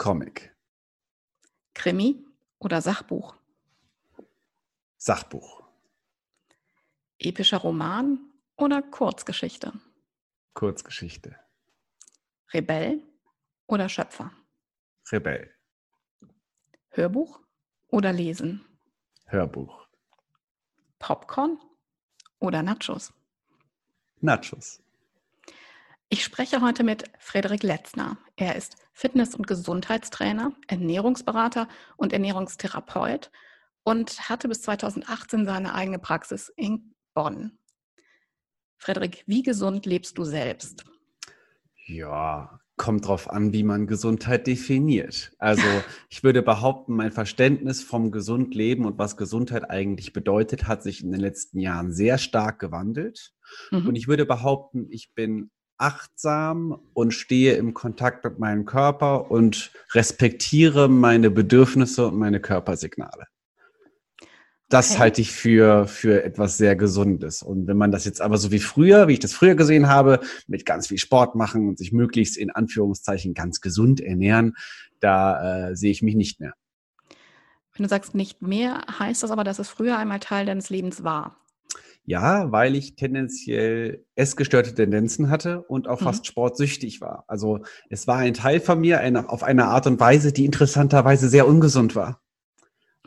Comic. Krimi oder Sachbuch? Sachbuch. Epischer Roman oder Kurzgeschichte? Kurzgeschichte. Rebell oder Schöpfer? Rebell. Hörbuch oder Lesen? Hörbuch. Popcorn oder Nachos? Nachos. Ich spreche heute mit Frederik Letzner. Er ist Fitness- und Gesundheitstrainer, Ernährungsberater und Ernährungstherapeut und hatte bis 2018 seine eigene Praxis in Bonn. Frederik, wie gesund lebst du selbst? Ja, kommt drauf an, wie man Gesundheit definiert. Also ich würde behaupten, mein Verständnis vom gesund Leben und was Gesundheit eigentlich bedeutet, hat sich in den letzten Jahren sehr stark gewandelt. Mhm. Und ich würde behaupten, ich bin achtsam und stehe im Kontakt mit meinem Körper und respektiere meine Bedürfnisse und meine Körpersignale. Das okay. halte ich für, für etwas sehr Gesundes. Und wenn man das jetzt aber so wie früher, wie ich das früher gesehen habe, mit ganz viel Sport machen und sich möglichst in Anführungszeichen ganz gesund ernähren, da äh, sehe ich mich nicht mehr. Wenn du sagst nicht mehr, heißt das aber, dass es früher einmal Teil deines Lebens war. Ja, weil ich tendenziell essgestörte Tendenzen hatte und auch mhm. fast sportsüchtig war. Also es war ein Teil von mir eine, auf eine Art und Weise, die interessanterweise sehr ungesund war.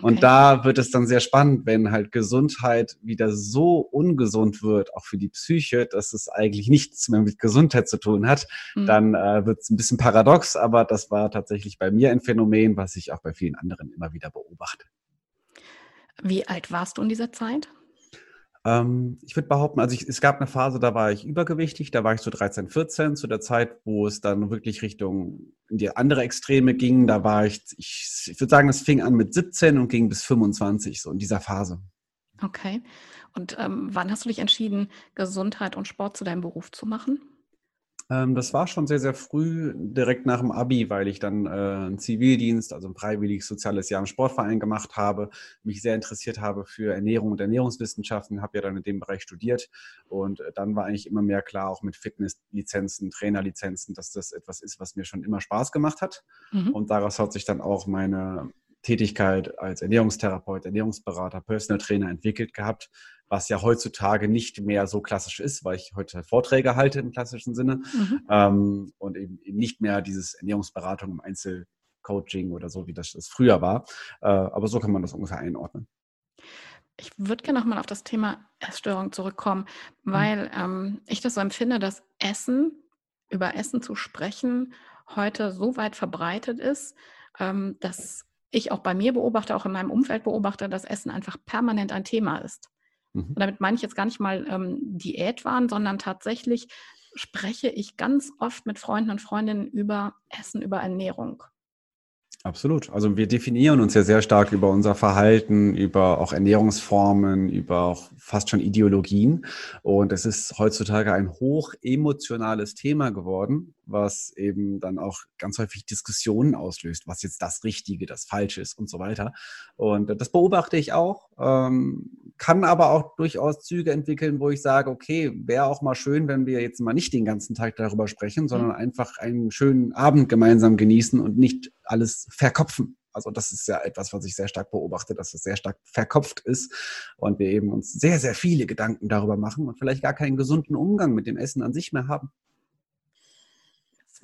Und okay. da wird es dann sehr spannend, wenn halt Gesundheit wieder so ungesund wird, auch für die Psyche, dass es eigentlich nichts mehr mit Gesundheit zu tun hat. Mhm. Dann äh, wird es ein bisschen paradox, aber das war tatsächlich bei mir ein Phänomen, was ich auch bei vielen anderen immer wieder beobachte. Wie alt warst du in dieser Zeit? Ähm, ich würde behaupten, also ich, es gab eine Phase, da war ich übergewichtig, da war ich so 13, 14, zu der Zeit, wo es dann wirklich Richtung in die andere Extreme ging. Da war ich, ich, ich würde sagen, es fing an mit 17 und ging bis 25, so in dieser Phase. Okay. Und ähm, wann hast du dich entschieden, Gesundheit und Sport zu deinem Beruf zu machen? Ähm, das war schon sehr, sehr früh, direkt nach dem Abi, weil ich dann äh, einen Zivildienst, also ein freiwilliges soziales Jahr im Sportverein gemacht habe, mich sehr interessiert habe für Ernährung und Ernährungswissenschaften, habe ja dann in dem Bereich studiert und äh, dann war eigentlich immer mehr klar, auch mit Fitnesslizenzen, Trainerlizenzen, dass das etwas ist, was mir schon immer Spaß gemacht hat. Mhm. Und daraus hat sich dann auch meine Tätigkeit als Ernährungstherapeut, Ernährungsberater, Personal Trainer entwickelt gehabt, was ja heutzutage nicht mehr so klassisch ist, weil ich heute Vorträge halte im klassischen Sinne mhm. ähm, und eben nicht mehr dieses Ernährungsberatung im Einzelcoaching oder so, wie das, das früher war. Äh, aber so kann man das ungefähr einordnen. Ich würde gerne nochmal auf das Thema Essstörung zurückkommen, mhm. weil ähm, ich das so empfinde, dass Essen, über Essen zu sprechen, heute so weit verbreitet ist, ähm, dass ich auch bei mir beobachte, auch in meinem Umfeld beobachte, dass Essen einfach permanent ein Thema ist. Mhm. Und damit meine ich jetzt gar nicht mal ähm, Diät waren, sondern tatsächlich spreche ich ganz oft mit Freunden und Freundinnen über Essen, über Ernährung. Absolut. Also wir definieren uns ja sehr stark über unser Verhalten, über auch Ernährungsformen, über auch fast schon Ideologien. Und es ist heutzutage ein hoch emotionales Thema geworden, was eben dann auch ganz häufig Diskussionen auslöst, was jetzt das Richtige, das Falsche ist und so weiter. Und das beobachte ich auch, ähm, kann aber auch durchaus Züge entwickeln, wo ich sage, okay, wäre auch mal schön, wenn wir jetzt mal nicht den ganzen Tag darüber sprechen, sondern mhm. einfach einen schönen Abend gemeinsam genießen und nicht alles verkopfen. Also das ist ja etwas, was ich sehr stark beobachte, dass es sehr stark verkopft ist und wir eben uns sehr, sehr viele Gedanken darüber machen und vielleicht gar keinen gesunden Umgang mit dem Essen an sich mehr haben.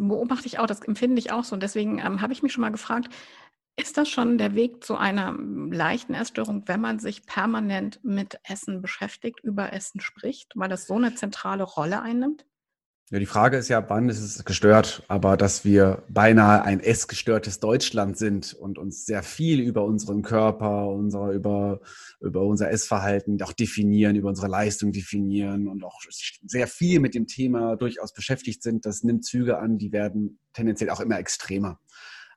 Beobachte ich auch, das empfinde ich auch so. Und deswegen ähm, habe ich mich schon mal gefragt, ist das schon der Weg zu einer hm, leichten Essstörung, wenn man sich permanent mit Essen beschäftigt, über Essen spricht, weil das so eine zentrale Rolle einnimmt? Ja, die Frage ist ja, wann ist es gestört? Aber dass wir beinahe ein essgestörtes Deutschland sind und uns sehr viel über unseren Körper, unser, über, über unser Essverhalten auch definieren, über unsere Leistung definieren und auch sehr viel mit dem Thema durchaus beschäftigt sind, das nimmt Züge an, die werden tendenziell auch immer extremer.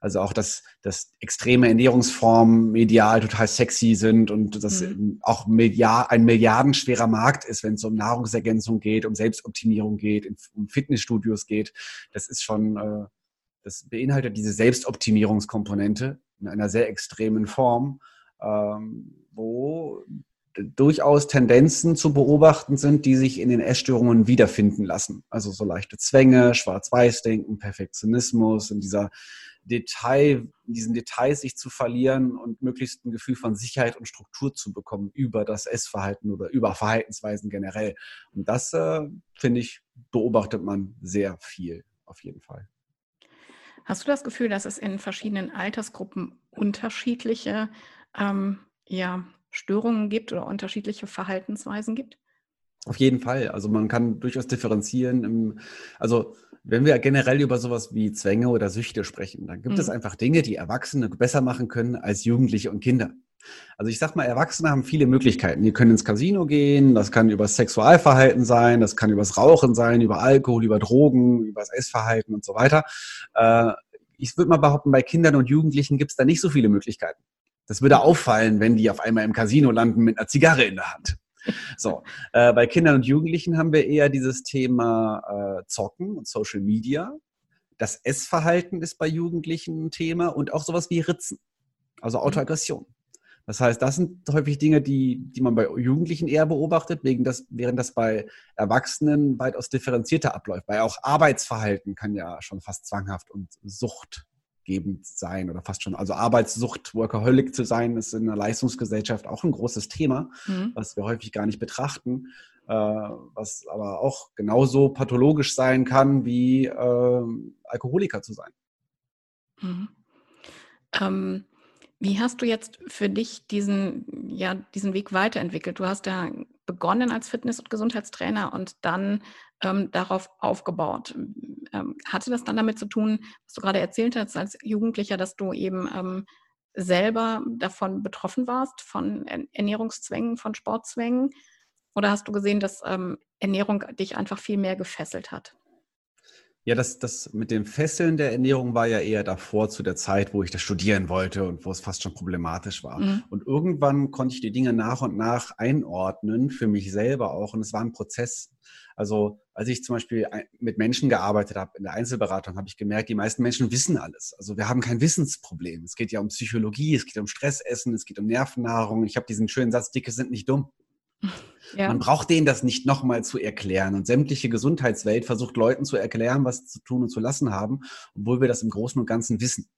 Also auch, dass, dass extreme Ernährungsformen medial total sexy sind und dass mhm. auch Milliard, ein milliardenschwerer Markt ist, wenn es um Nahrungsergänzung geht, um Selbstoptimierung geht, um Fitnessstudios geht. Das ist schon, äh, das beinhaltet diese Selbstoptimierungskomponente in einer sehr extremen Form, ähm, wo durchaus Tendenzen zu beobachten sind, die sich in den Essstörungen wiederfinden lassen. Also so leichte Zwänge, Schwarz-Weiß-Denken, Perfektionismus, in dieser Detail, diesen Details sich zu verlieren und möglichst ein Gefühl von Sicherheit und Struktur zu bekommen über das Essverhalten oder über Verhaltensweisen generell. Und das, äh, finde ich, beobachtet man sehr viel auf jeden Fall. Hast du das Gefühl, dass es in verschiedenen Altersgruppen unterschiedliche ähm, ja, Störungen gibt oder unterschiedliche Verhaltensweisen gibt? Auf jeden Fall. Also man kann durchaus differenzieren. also wenn wir generell über sowas wie Zwänge oder Süchte sprechen, dann gibt mhm. es einfach Dinge, die Erwachsene besser machen können als Jugendliche und Kinder. Also ich sag mal, Erwachsene haben viele Möglichkeiten. Die können ins Casino gehen, das kann über Sexualverhalten sein, das kann übers Rauchen sein, über Alkohol, über Drogen, über das Essverhalten und so weiter. Äh, ich würde mal behaupten, bei Kindern und Jugendlichen gibt es da nicht so viele Möglichkeiten. Das würde auffallen, wenn die auf einmal im Casino landen mit einer Zigarre in der Hand. So, äh, bei Kindern und Jugendlichen haben wir eher dieses Thema äh, Zocken und Social Media. Das Essverhalten ist bei Jugendlichen ein Thema und auch sowas wie Ritzen, also mhm. Autoaggression. Das heißt, das sind häufig Dinge, die, die man bei Jugendlichen eher beobachtet, wegen das, während das bei Erwachsenen weitaus differenzierter abläuft. Weil auch Arbeitsverhalten kann ja schon fast zwanghaft und Sucht gebend sein oder fast schon. Also Arbeitssucht, Workaholic zu sein, ist in der Leistungsgesellschaft auch ein großes Thema, mhm. was wir häufig gar nicht betrachten, äh, was aber auch genauso pathologisch sein kann, wie äh, Alkoholiker zu sein. Mhm. Ähm, wie hast du jetzt für dich diesen, ja, diesen Weg weiterentwickelt? Du hast ja begonnen als Fitness- und Gesundheitstrainer und dann ähm, darauf aufgebaut. Ähm, hatte das dann damit zu tun, was du gerade erzählt hast als Jugendlicher, dass du eben ähm, selber davon betroffen warst, von Ernährungszwängen, von Sportzwängen? Oder hast du gesehen, dass ähm, Ernährung dich einfach viel mehr gefesselt hat? Ja, das, das mit dem Fesseln der Ernährung war ja eher davor zu der Zeit, wo ich das studieren wollte und wo es fast schon problematisch war. Mhm. Und irgendwann konnte ich die Dinge nach und nach einordnen, für mich selber auch. Und es war ein Prozess. Also als ich zum Beispiel mit Menschen gearbeitet habe in der Einzelberatung, habe ich gemerkt, die meisten Menschen wissen alles. Also wir haben kein Wissensproblem. Es geht ja um Psychologie, es geht um Stressessen, es geht um Nervennahrung. Ich habe diesen schönen Satz, Dicke sind nicht dumm. Ja. Man braucht denen das nicht nochmal zu erklären. Und sämtliche Gesundheitswelt versucht Leuten zu erklären, was zu tun und zu lassen haben, obwohl wir das im Großen und Ganzen wissen.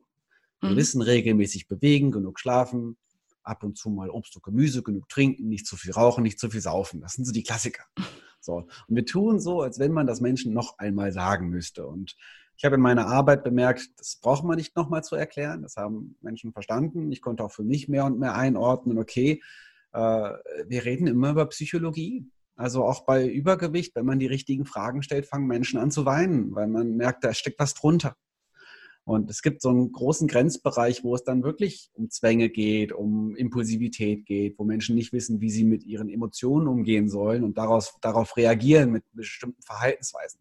Wir mhm. wissen regelmäßig bewegen, genug schlafen, ab und zu mal Obst und Gemüse, genug trinken, nicht zu viel rauchen, nicht zu viel saufen. Das sind so die Klassiker. So. Und wir tun so, als wenn man das Menschen noch einmal sagen müsste. Und ich habe in meiner Arbeit bemerkt, das braucht man nicht nochmal zu erklären. Das haben Menschen verstanden. Ich konnte auch für mich mehr und mehr einordnen, okay, wir reden immer über Psychologie. Also auch bei Übergewicht, wenn man die richtigen Fragen stellt, fangen Menschen an zu weinen, weil man merkt, da steckt was drunter. Und es gibt so einen großen Grenzbereich, wo es dann wirklich um Zwänge geht, um Impulsivität geht, wo Menschen nicht wissen, wie sie mit ihren Emotionen umgehen sollen und daraus, darauf reagieren mit bestimmten Verhaltensweisen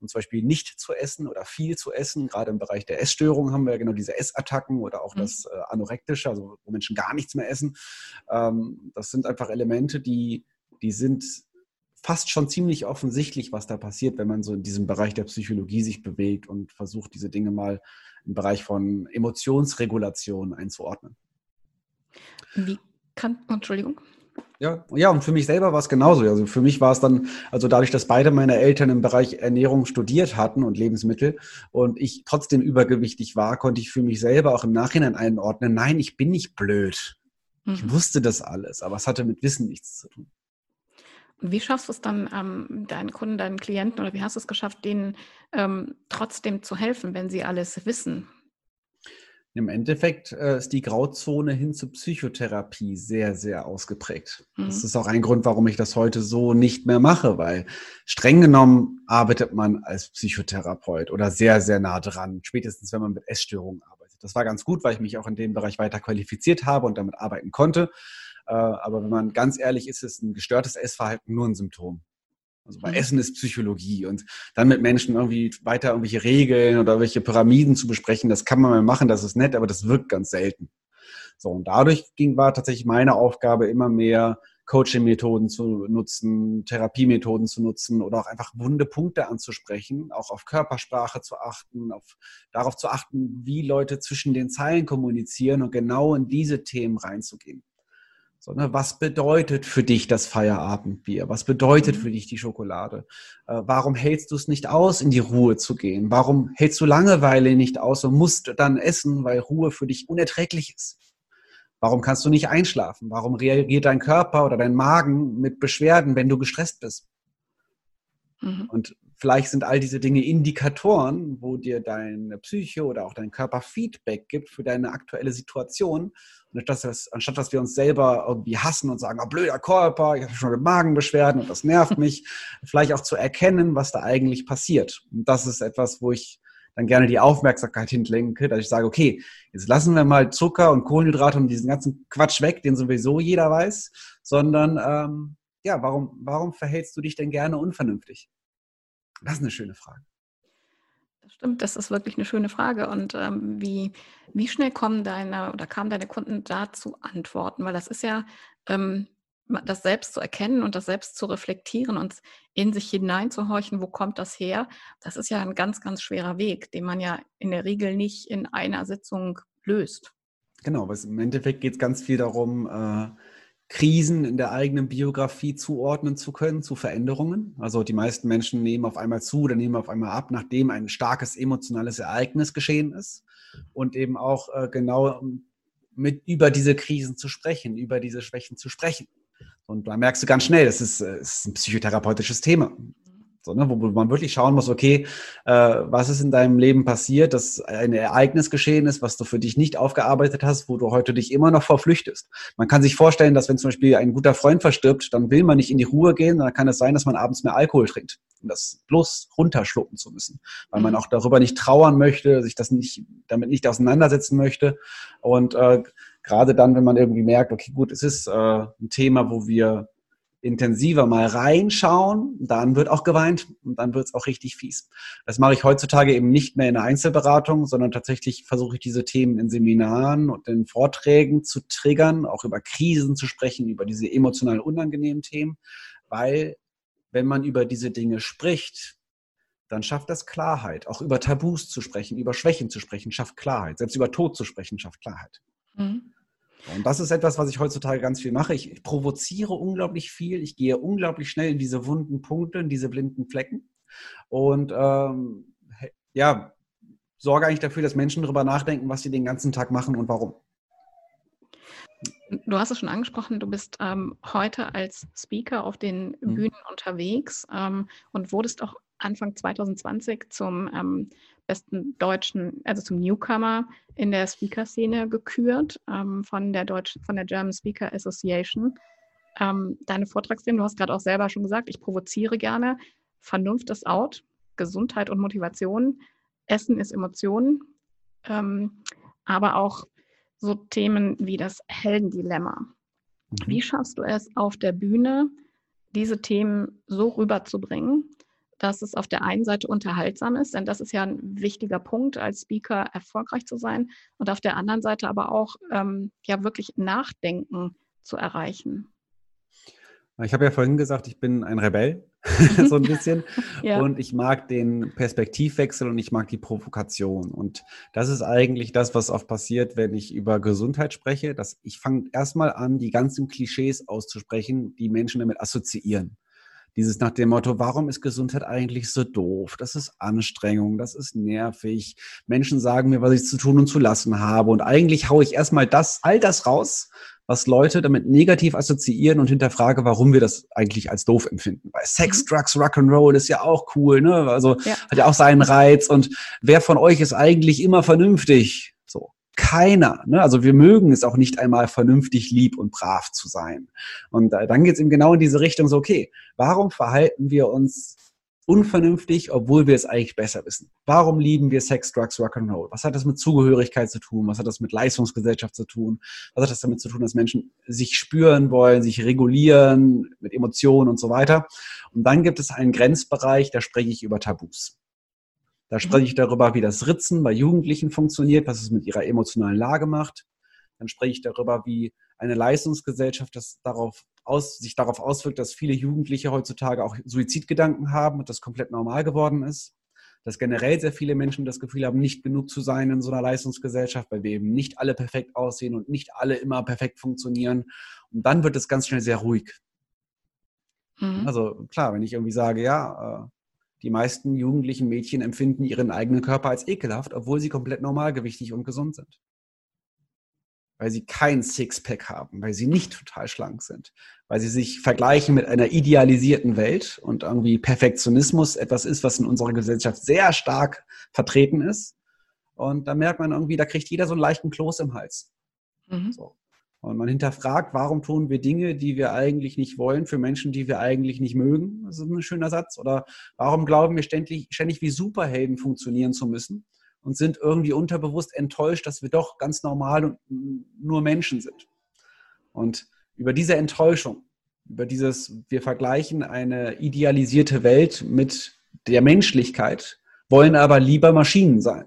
und zum Beispiel nicht zu essen oder viel zu essen. Gerade im Bereich der Essstörung haben wir ja genau diese Essattacken oder auch mhm. das äh, Anorektische, also wo Menschen gar nichts mehr essen. Ähm, das sind einfach Elemente, die, die sind fast schon ziemlich offensichtlich, was da passiert, wenn man so in diesem Bereich der Psychologie sich bewegt und versucht, diese Dinge mal im Bereich von Emotionsregulation einzuordnen. Wie kann, Entschuldigung. Ja, ja, und für mich selber war es genauso. Also für mich war es dann, also dadurch, dass beide meine Eltern im Bereich Ernährung studiert hatten und Lebensmittel und ich trotzdem übergewichtig war, konnte ich für mich selber auch im Nachhinein einordnen, nein, ich bin nicht blöd. Mhm. Ich wusste das alles, aber es hatte mit Wissen nichts zu tun. Und wie schaffst du es dann, ähm, deinen Kunden, deinen Klienten oder wie hast du es geschafft, denen ähm, trotzdem zu helfen, wenn sie alles wissen? Im Endeffekt äh, ist die Grauzone hin zur Psychotherapie sehr, sehr ausgeprägt. Mhm. Das ist auch ein Grund, warum ich das heute so nicht mehr mache, weil streng genommen arbeitet man als Psychotherapeut oder sehr, sehr nah dran, spätestens wenn man mit Essstörungen arbeitet. Das war ganz gut, weil ich mich auch in dem Bereich weiter qualifiziert habe und damit arbeiten konnte. Äh, aber wenn man ganz ehrlich ist, ist ein gestörtes Essverhalten nur ein Symptom. Also bei mhm. Essen ist Psychologie und dann mit Menschen irgendwie weiter irgendwelche Regeln oder irgendwelche Pyramiden zu besprechen, das kann man mal machen, das ist nett, aber das wirkt ganz selten. So, und dadurch ging, war tatsächlich meine Aufgabe immer mehr, Coaching-Methoden zu nutzen, Therapiemethoden zu nutzen oder auch einfach wunde Punkte anzusprechen, auch auf Körpersprache zu achten, auf, darauf zu achten, wie Leute zwischen den Zeilen kommunizieren und genau in diese Themen reinzugehen. So, ne, was bedeutet für dich das Feierabendbier? Was bedeutet mhm. für dich die Schokolade? Äh, warum hältst du es nicht aus, in die Ruhe zu gehen? Warum hältst du Langeweile nicht aus und musst dann essen, weil Ruhe für dich unerträglich ist? Warum kannst du nicht einschlafen? Warum reagiert dein Körper oder dein Magen mit Beschwerden, wenn du gestresst bist? Mhm. Und vielleicht sind all diese Dinge Indikatoren, wo dir deine Psyche oder auch dein Körper Feedback gibt für deine aktuelle Situation. Und anstatt, anstatt dass wir uns selber irgendwie hassen und sagen, oh, blöder Körper, ich habe schon Magenbeschwerden und das nervt mich, vielleicht auch zu erkennen, was da eigentlich passiert. Und das ist etwas, wo ich dann gerne die Aufmerksamkeit hinlenke, dass ich sage, okay, jetzt lassen wir mal Zucker und Kohlenhydrate und diesen ganzen Quatsch weg, den sowieso jeder weiß, sondern ähm, ja, warum, warum verhältst du dich denn gerne unvernünftig? Das ist eine schöne Frage. Das stimmt, das ist wirklich eine schöne Frage. Und ähm, wie, wie schnell kommen deine oder kamen deine Kunden dazu Antworten? Weil das ist ja ähm, das selbst zu erkennen und das selbst zu reflektieren und in sich hineinzuhorchen, wo kommt das her? Das ist ja ein ganz, ganz schwerer Weg, den man ja in der Regel nicht in einer Sitzung löst. Genau, aber im Endeffekt geht es ganz viel darum, äh, Krisen in der eigenen Biografie zuordnen zu können, zu Veränderungen. Also die meisten Menschen nehmen auf einmal zu oder nehmen auf einmal ab, nachdem ein starkes emotionales Ereignis geschehen ist. Und eben auch äh, genau mit über diese Krisen zu sprechen, über diese Schwächen zu sprechen. Und da merkst du ganz schnell, das ist, äh, ist ein psychotherapeutisches Thema. So, ne, wo man wirklich schauen muss, okay, äh, was ist in deinem Leben passiert, dass ein Ereignis geschehen ist, was du für dich nicht aufgearbeitet hast, wo du heute dich immer noch verflüchtest. Man kann sich vorstellen, dass wenn zum Beispiel ein guter Freund verstirbt, dann will man nicht in die Ruhe gehen, dann kann es sein, dass man abends mehr Alkohol trinkt, um das bloß runterschlucken zu müssen, weil man mhm. auch darüber nicht trauern möchte, sich das nicht, damit nicht auseinandersetzen möchte. Und äh, gerade dann, wenn man irgendwie merkt, okay, gut, es ist äh, ein Thema, wo wir intensiver mal reinschauen, dann wird auch geweint und dann wird es auch richtig fies. Das mache ich heutzutage eben nicht mehr in der Einzelberatung, sondern tatsächlich versuche ich diese Themen in Seminaren und in Vorträgen zu triggern, auch über Krisen zu sprechen, über diese emotional unangenehmen Themen, weil wenn man über diese Dinge spricht, dann schafft das Klarheit. Auch über Tabus zu sprechen, über Schwächen zu sprechen, schafft Klarheit. Selbst über Tod zu sprechen, schafft Klarheit. Mhm. Und das ist etwas, was ich heutzutage ganz viel mache. Ich, provoziere unglaublich viel. Ich gehe unglaublich schnell in diese wunden Punkte, in diese blinden Flecken. Und ähm, ja, sorge eigentlich dafür, dass Menschen darüber nachdenken, was sie den ganzen Tag machen und warum. Du hast es schon angesprochen, du bist ähm, heute als Speaker auf den mhm. Bühnen mhm. unterwegs ähm, und wurdest auch Anfang 2020 zum ähm, besten deutschen, also zum Newcomer in der Speaker-Szene gekürt ähm, von der Deutsch, von der German Speaker Association. Ähm, deine Vortragsthemen, du hast gerade auch selber schon gesagt, ich provoziere gerne. Vernunft ist out, Gesundheit und Motivation, Essen ist Emotionen, ähm, aber auch so Themen wie das Heldendilemma. Mhm. Wie schaffst du es auf der Bühne, diese Themen so rüberzubringen, dass es auf der einen Seite unterhaltsam ist, denn das ist ja ein wichtiger Punkt, als Speaker erfolgreich zu sein, und auf der anderen Seite aber auch ähm, ja wirklich Nachdenken zu erreichen. Ich habe ja vorhin gesagt, ich bin ein Rebell, so ein bisschen. ja. Und ich mag den Perspektivwechsel und ich mag die Provokation. Und das ist eigentlich das, was oft passiert, wenn ich über Gesundheit spreche. Dass ich fange erstmal an, die ganzen Klischees auszusprechen, die Menschen damit assoziieren Dieses nach dem Motto, warum ist Gesundheit eigentlich so doof? Das ist Anstrengung, das ist nervig. Menschen sagen mir, was ich zu tun und zu lassen habe. Und eigentlich haue ich erstmal das, all das raus, was Leute damit negativ assoziieren und hinterfrage, warum wir das eigentlich als doof empfinden. Weil Sex, mhm. Drugs, Rock'n'Roll ist ja auch cool, ne? Also ja. hat ja auch seinen Reiz. Und wer von euch ist eigentlich immer vernünftig? Keiner. Ne? Also wir mögen es auch nicht einmal vernünftig lieb und brav zu sein. Und dann geht es eben genau in diese Richtung so, okay, warum verhalten wir uns unvernünftig, obwohl wir es eigentlich besser wissen. Warum lieben wir Sex, Drugs, Rock'n'Roll? Was hat das mit Zugehörigkeit zu tun? Was hat das mit Leistungsgesellschaft zu tun? Was hat das damit zu tun, dass Menschen sich spüren wollen, sich regulieren mit Emotionen und so weiter? Und dann gibt es einen Grenzbereich, da spreche ich über Tabus. Da spreche ich darüber, wie das Ritzen bei Jugendlichen funktioniert, was es mit ihrer emotionalen Lage macht. Dann spreche ich darüber, wie eine Leistungsgesellschaft das darauf aus, sich darauf auswirkt, dass viele Jugendliche heutzutage auch Suizidgedanken haben und das komplett normal geworden ist. Dass generell sehr viele Menschen das Gefühl haben, nicht genug zu sein in so einer Leistungsgesellschaft, weil wir eben nicht alle perfekt aussehen und nicht alle immer perfekt funktionieren. Und dann wird es ganz schnell sehr ruhig. Mhm. Also klar, wenn ich irgendwie sage, ja, äh, die meisten jugendlichen Mädchen empfinden ihren eigenen Körper als ekelhaft, obwohl sie komplett normalgewichtig und gesund sind weil sie kein Sixpack haben, weil sie nicht total schlank sind, weil sie sich vergleichen mit einer idealisierten Welt und irgendwie Perfektionismus etwas ist, was in unserer Gesellschaft sehr stark vertreten ist. Und da merkt man irgendwie, da kriegt jeder so einen leichten Kloß im Hals. Mhm. So. Und man hinterfragt, warum tun wir Dinge, die wir eigentlich nicht wollen, für Menschen, die wir eigentlich nicht mögen. Das ist ein schöner Satz. Oder warum glauben wir ständig, ständig wie Superhelden funktionieren zu müssen? und sind irgendwie unterbewusst enttäuscht, dass wir doch ganz normal und nur Menschen sind. Und über diese Enttäuschung, über dieses, wir vergleichen eine idealisierte Welt mit der Menschlichkeit, wollen aber lieber Maschinen sein.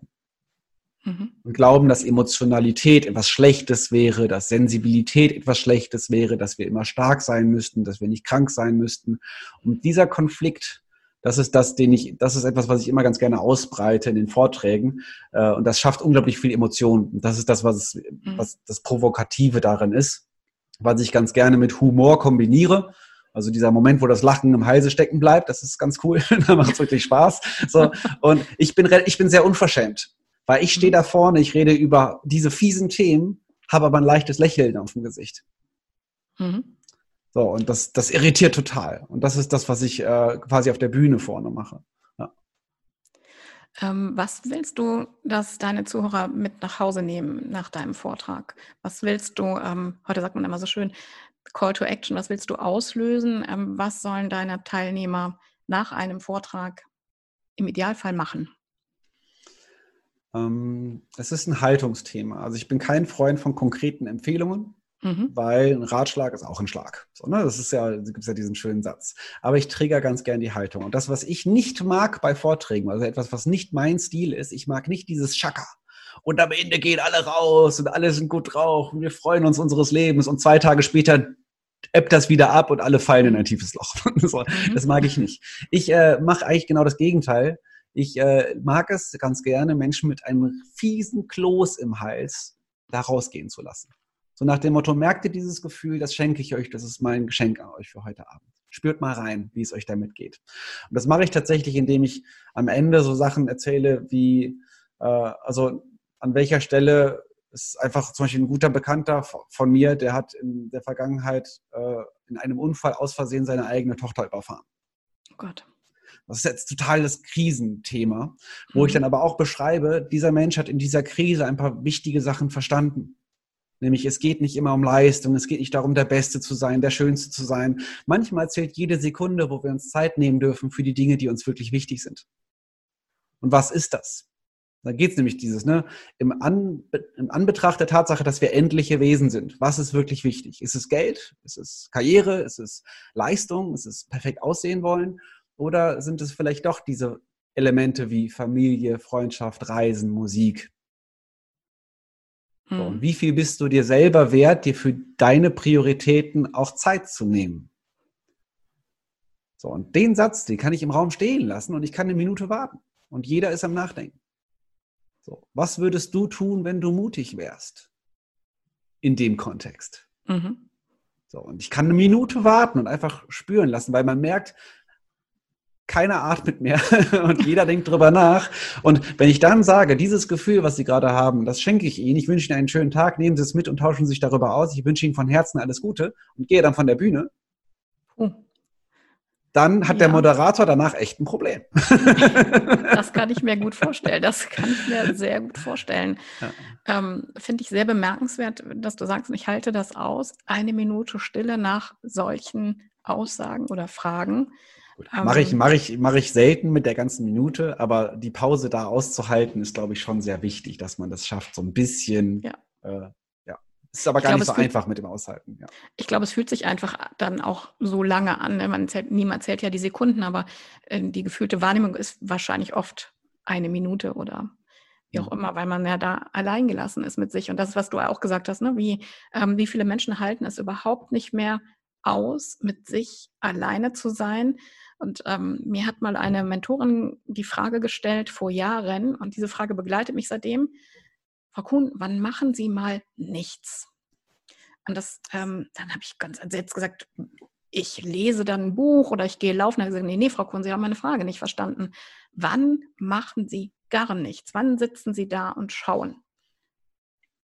Mhm. Und glauben, dass Emotionalität etwas Schlechtes wäre, dass Sensibilität etwas Schlechtes wäre, dass wir immer stark sein müssten, dass wir nicht krank sein müssten. Und dieser Konflikt das ist das, den ich, das ist etwas, was ich immer ganz gerne ausbreite in den Vorträgen. Äh, und das schafft unglaublich viel Emotion. Das ist das, was, mhm. was das Provokative darin ist, was ich ganz gerne mit Humor kombiniere. Also dieser Moment, wo das Lachen im Halse stecken bleibt, das ist ganz cool. da macht es wirklich Spaß. So. Und ich bin, ich bin sehr unverschämt, weil ich stehe mhm. da vorne, ich rede über diese fiesen Themen, habe aber ein leichtes Lächeln auf dem Gesicht. Mhm. So, und das, das irritiert total. Und das ist das, was ich äh, quasi auf der Bühne vorne mache. Ja. Ähm, was willst du, dass deine Zuhörer mit nach Hause nehmen nach deinem Vortrag? Was willst du, ähm, heute sagt man immer so schön, Call to Action, was willst du auslösen? Ähm, was sollen deine Teilnehmer nach einem Vortrag im Idealfall machen? Ähm, es ist ein Haltungsthema. Also ich bin kein Freund von konkreten Empfehlungen. Mhm. Weil ein Ratschlag ist auch ein Schlag. So, ne? Das ist ja, gibt es ja diesen schönen Satz. Aber ich trigger ganz gern die Haltung. Und das, was ich nicht mag bei Vorträgen, also etwas, was nicht mein Stil ist, ich mag nicht dieses Schakka. Und am Ende gehen alle raus und alle sind gut drauf und wir freuen uns unseres Lebens und zwei Tage später ebbt das wieder ab und alle fallen in ein tiefes Loch. so, mhm. das mag ich nicht. Ich äh, mache eigentlich genau das Gegenteil. Ich äh, mag es ganz gerne, Menschen mit einem fiesen Kloß im Hals da rausgehen zu lassen. So nach dem Motto, merkt ihr dieses Gefühl, das schenke ich euch, das ist mein Geschenk an euch für heute Abend. Spürt mal rein, wie es euch damit geht. Und das mache ich tatsächlich, indem ich am Ende so Sachen erzähle, wie, äh, also an welcher Stelle ist einfach zum Beispiel ein guter Bekannter von mir, der hat in der Vergangenheit äh, in einem Unfall aus Versehen seine eigene Tochter überfahren. Oh Gott. Das ist jetzt total das Krisenthema, wo mhm. ich dann aber auch beschreibe, dieser Mensch hat in dieser Krise ein paar wichtige Sachen verstanden. Nämlich es geht nicht immer um Leistung, es geht nicht darum, der Beste zu sein, der Schönste zu sein. Manchmal zählt jede Sekunde, wo wir uns Zeit nehmen dürfen für die Dinge, die uns wirklich wichtig sind. Und was ist das? Da geht es nämlich dieses, ne? Im, An, Im Anbetracht der Tatsache, dass wir endliche Wesen sind, was ist wirklich wichtig? Ist es Geld? Ist es Karriere? Ist es Leistung? Ist es perfekt aussehen wollen? Oder sind es vielleicht doch diese Elemente wie Familie, Freundschaft, Reisen, Musik, so, und hm. wie viel bist du dir selber wert, dir für deine Prioritäten auch Zeit zu nehmen? So, und den Satz, den kann ich im Raum stehen lassen und ich kann eine Minute warten. Und jeder ist am Nachdenken. So, was würdest du tun, wenn du mutig wärst? In dem Kontext. Mhm. So, und ich kann eine Minute warten und einfach spüren lassen, weil man merkt, keiner atmet mehr und jeder denkt drüber nach. Und wenn ich dann sage, dieses Gefühl, was Sie gerade haben, das schenke ich Ihnen, ich wünsche Ihnen einen schönen Tag, nehmen Sie es mit und tauschen sich darüber aus, ich wünsche Ihnen von Herzen alles Gute und gehe dann von der Bühne, dann hat ja. der Moderator danach echt ein Problem. Das kann ich mir gut vorstellen. Das kann ich mir sehr gut vorstellen. Ja. Ähm, Finde ich sehr bemerkenswert, dass du sagst, ich halte das aus. Eine Minute Stille nach solchen Aussagen oder Fragen. Mache ich, mach ich, mach ich selten mit der ganzen Minute, aber die Pause da auszuhalten, ist, glaube ich, schon sehr wichtig, dass man das schafft, so ein bisschen ja. äh, ist aber gar glaube, nicht so einfach mit dem Aushalten. Ja. Ich glaube, es fühlt sich einfach dann auch so lange an. Ne? Man zählt, niemand zählt ja die Sekunden, aber äh, die gefühlte Wahrnehmung ist wahrscheinlich oft eine Minute oder wie auch mhm. immer, weil man ja da allein gelassen ist mit sich. Und das ist, was du auch gesagt hast, ne? wie, ähm, wie viele Menschen halten es überhaupt nicht mehr aus, mit sich alleine zu sein. Und ähm, mir hat mal eine Mentorin die Frage gestellt vor Jahren, und diese Frage begleitet mich seitdem, Frau Kuhn, wann machen Sie mal nichts? Und das, ähm, dann habe ich ganz entsetzt gesagt, ich lese dann ein Buch oder ich gehe laufen. Dann habe ich gesagt, nee, nee, Frau Kuhn, Sie haben meine Frage nicht verstanden. Wann machen Sie gar nichts? Wann sitzen Sie da und schauen?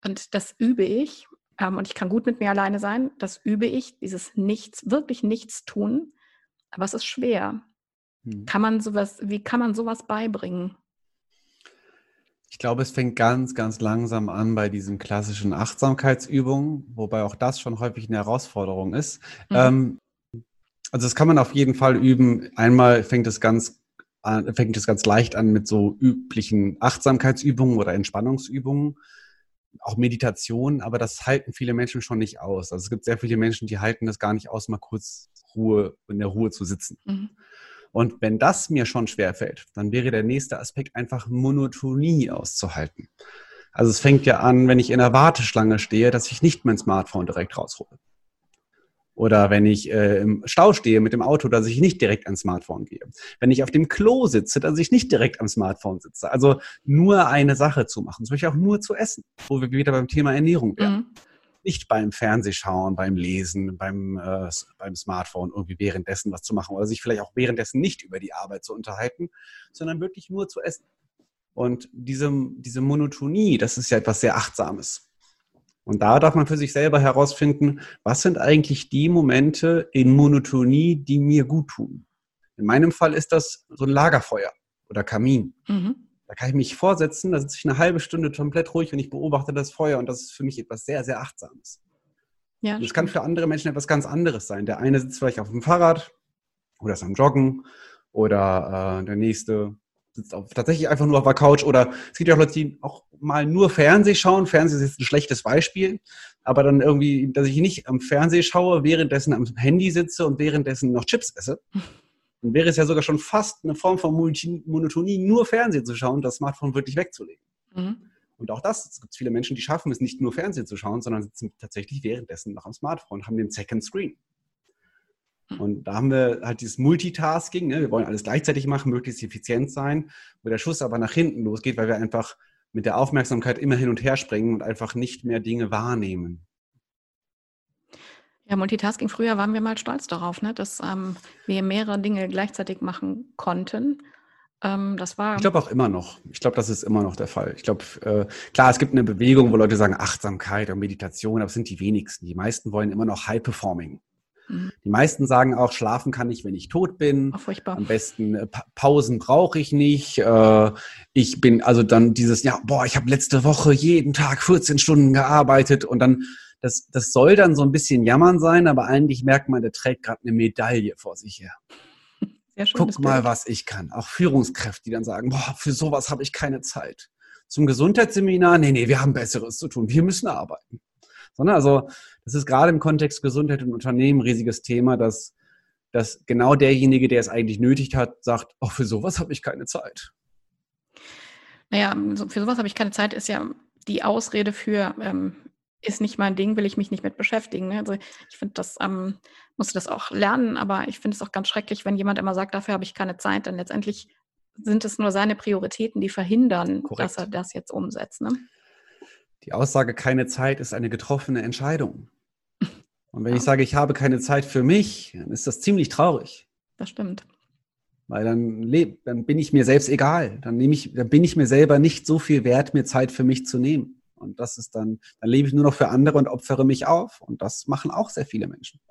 Und das übe ich. Ähm, und ich kann gut mit mir alleine sein. Das übe ich, dieses Nichts, wirklich nichts tun. Aber es ist schwer. Hm. Kann man sowas, wie kann man sowas beibringen? Ich glaube, es fängt ganz, ganz langsam an bei diesen klassischen Achtsamkeitsübungen, wobei auch das schon häufig eine Herausforderung ist. Mhm. Ähm, also das kann man auf jeden Fall üben. Einmal fängt es ganz fängt es ganz leicht an mit so üblichen Achtsamkeitsübungen oder Entspannungsübungen, auch Meditation, aber das halten viele Menschen schon nicht aus. Also es gibt sehr viele Menschen, die halten das gar nicht aus, mal kurz Ruhe in der Ruhe zu sitzen. Mhm. Und wenn das mir schon schwerfällt, dann wäre der nächste Aspekt einfach Monotonie auszuhalten. Also es fängt ja an, wenn ich in der Warteschlange stehe, dass ich nicht mein Smartphone direkt raushole. Oder wenn ich äh, im Stau stehe mit dem Auto, dass ich nicht direkt ans Smartphone gehe. Wenn ich auf dem Klo sitze, dass ich nicht direkt am Smartphone sitze. Also nur eine Sache zu machen. Zum Beispiel auch nur zu essen, wo wir wieder beim Thema Ernährung wären. Mhm nicht beim Fernsehschauen, beim Lesen, beim, äh, beim Smartphone irgendwie währenddessen was zu machen oder sich vielleicht auch währenddessen nicht über die Arbeit zu unterhalten, sondern wirklich nur zu essen. Und diese, diese Monotonie, das ist ja etwas sehr Achtsames. Und da darf man für sich selber herausfinden, was sind eigentlich die Momente in Monotonie, die mir gut tun. In meinem Fall ist das so ein Lagerfeuer oder Kamin. Mhm. Da kann ich mich vorsetzen, da sitze ich eine halbe Stunde komplett ruhig und ich beobachte das Feuer und das ist für mich etwas sehr, sehr Achtsames. Ja, das kann für andere Menschen etwas ganz anderes sein. Der eine sitzt vielleicht auf dem Fahrrad oder ist am Joggen oder äh, der nächste sitzt auf, tatsächlich einfach nur auf der Couch oder es gibt ja auch Leute, die auch mal nur Fernseh schauen. Fernsehen ist jetzt ein schlechtes Beispiel, aber dann irgendwie, dass ich nicht am Fernseh schaue, währenddessen am Handy sitze und währenddessen noch Chips esse. dann wäre es ja sogar schon fast eine Form von Monotonie, nur Fernsehen zu schauen, das Smartphone wirklich wegzulegen. Mhm. Und auch das, es gibt viele Menschen, die schaffen es nicht nur Fernsehen zu schauen, sondern sitzen tatsächlich währenddessen noch am Smartphone und haben den Second Screen. Mhm. Und da haben wir halt dieses Multitasking, ne? wir wollen alles gleichzeitig machen, möglichst effizient sein, wo der Schuss aber nach hinten losgeht, weil wir einfach mit der Aufmerksamkeit immer hin und her springen und einfach nicht mehr Dinge wahrnehmen. Ja, Multitasking, früher waren wir mal stolz darauf, ne, dass ähm, wir mehrere Dinge gleichzeitig machen konnten. Ähm, das war. Ich glaube auch immer noch. Ich glaube, das ist immer noch der Fall. Ich glaube, äh, klar, es gibt eine Bewegung, wo Leute sagen Achtsamkeit und Meditation, aber es sind die wenigsten. Die meisten wollen immer noch High Performing. Mhm. Die meisten sagen auch, schlafen kann ich, wenn ich tot bin. Oh, furchtbar. Am besten äh, pa Pausen brauche ich nicht. Äh, ich bin also dann dieses, ja, boah, ich habe letzte Woche jeden Tag 14 Stunden gearbeitet und dann das, das soll dann so ein bisschen jammern sein, aber eigentlich merkt man, der trägt gerade eine Medaille vor sich her. Guck mal, was ich kann. Auch Führungskräfte, die dann sagen, boah, für sowas habe ich keine Zeit. Zum Gesundheitsseminar, nee, nee, wir haben Besseres zu tun. Wir müssen arbeiten. Sondern also, das ist gerade im Kontext Gesundheit und Unternehmen ein riesiges Thema, dass, dass genau derjenige, der es eigentlich nötig hat, sagt, oh, für sowas habe ich keine Zeit. Naja, für sowas habe ich keine Zeit, ist ja die Ausrede für, ähm, ist nicht mein Ding, will ich mich nicht mit beschäftigen. Ne? Also ich finde das, ähm, musste das auch lernen, aber ich finde es auch ganz schrecklich, wenn jemand immer sagt, dafür habe ich keine Zeit, denn letztendlich sind es nur seine Prioritäten, die verhindern, Korrekt. dass er das jetzt umsetzt. Ne? Die Aussage keine Zeit ist eine getroffene Entscheidung. Und wenn ja. ich sage, ich habe keine Zeit für mich, dann ist das ziemlich traurig. Das stimmt. Weil dann, dann bin ich mir selbst egal. Dann, nehme ich, dann bin ich mir selber nicht so viel wert, mir Zeit für mich zu nehmen. Und das ist dann, dann lebe ich nur noch für andere und opfere mich auf. Und das machen auch sehr viele Menschen.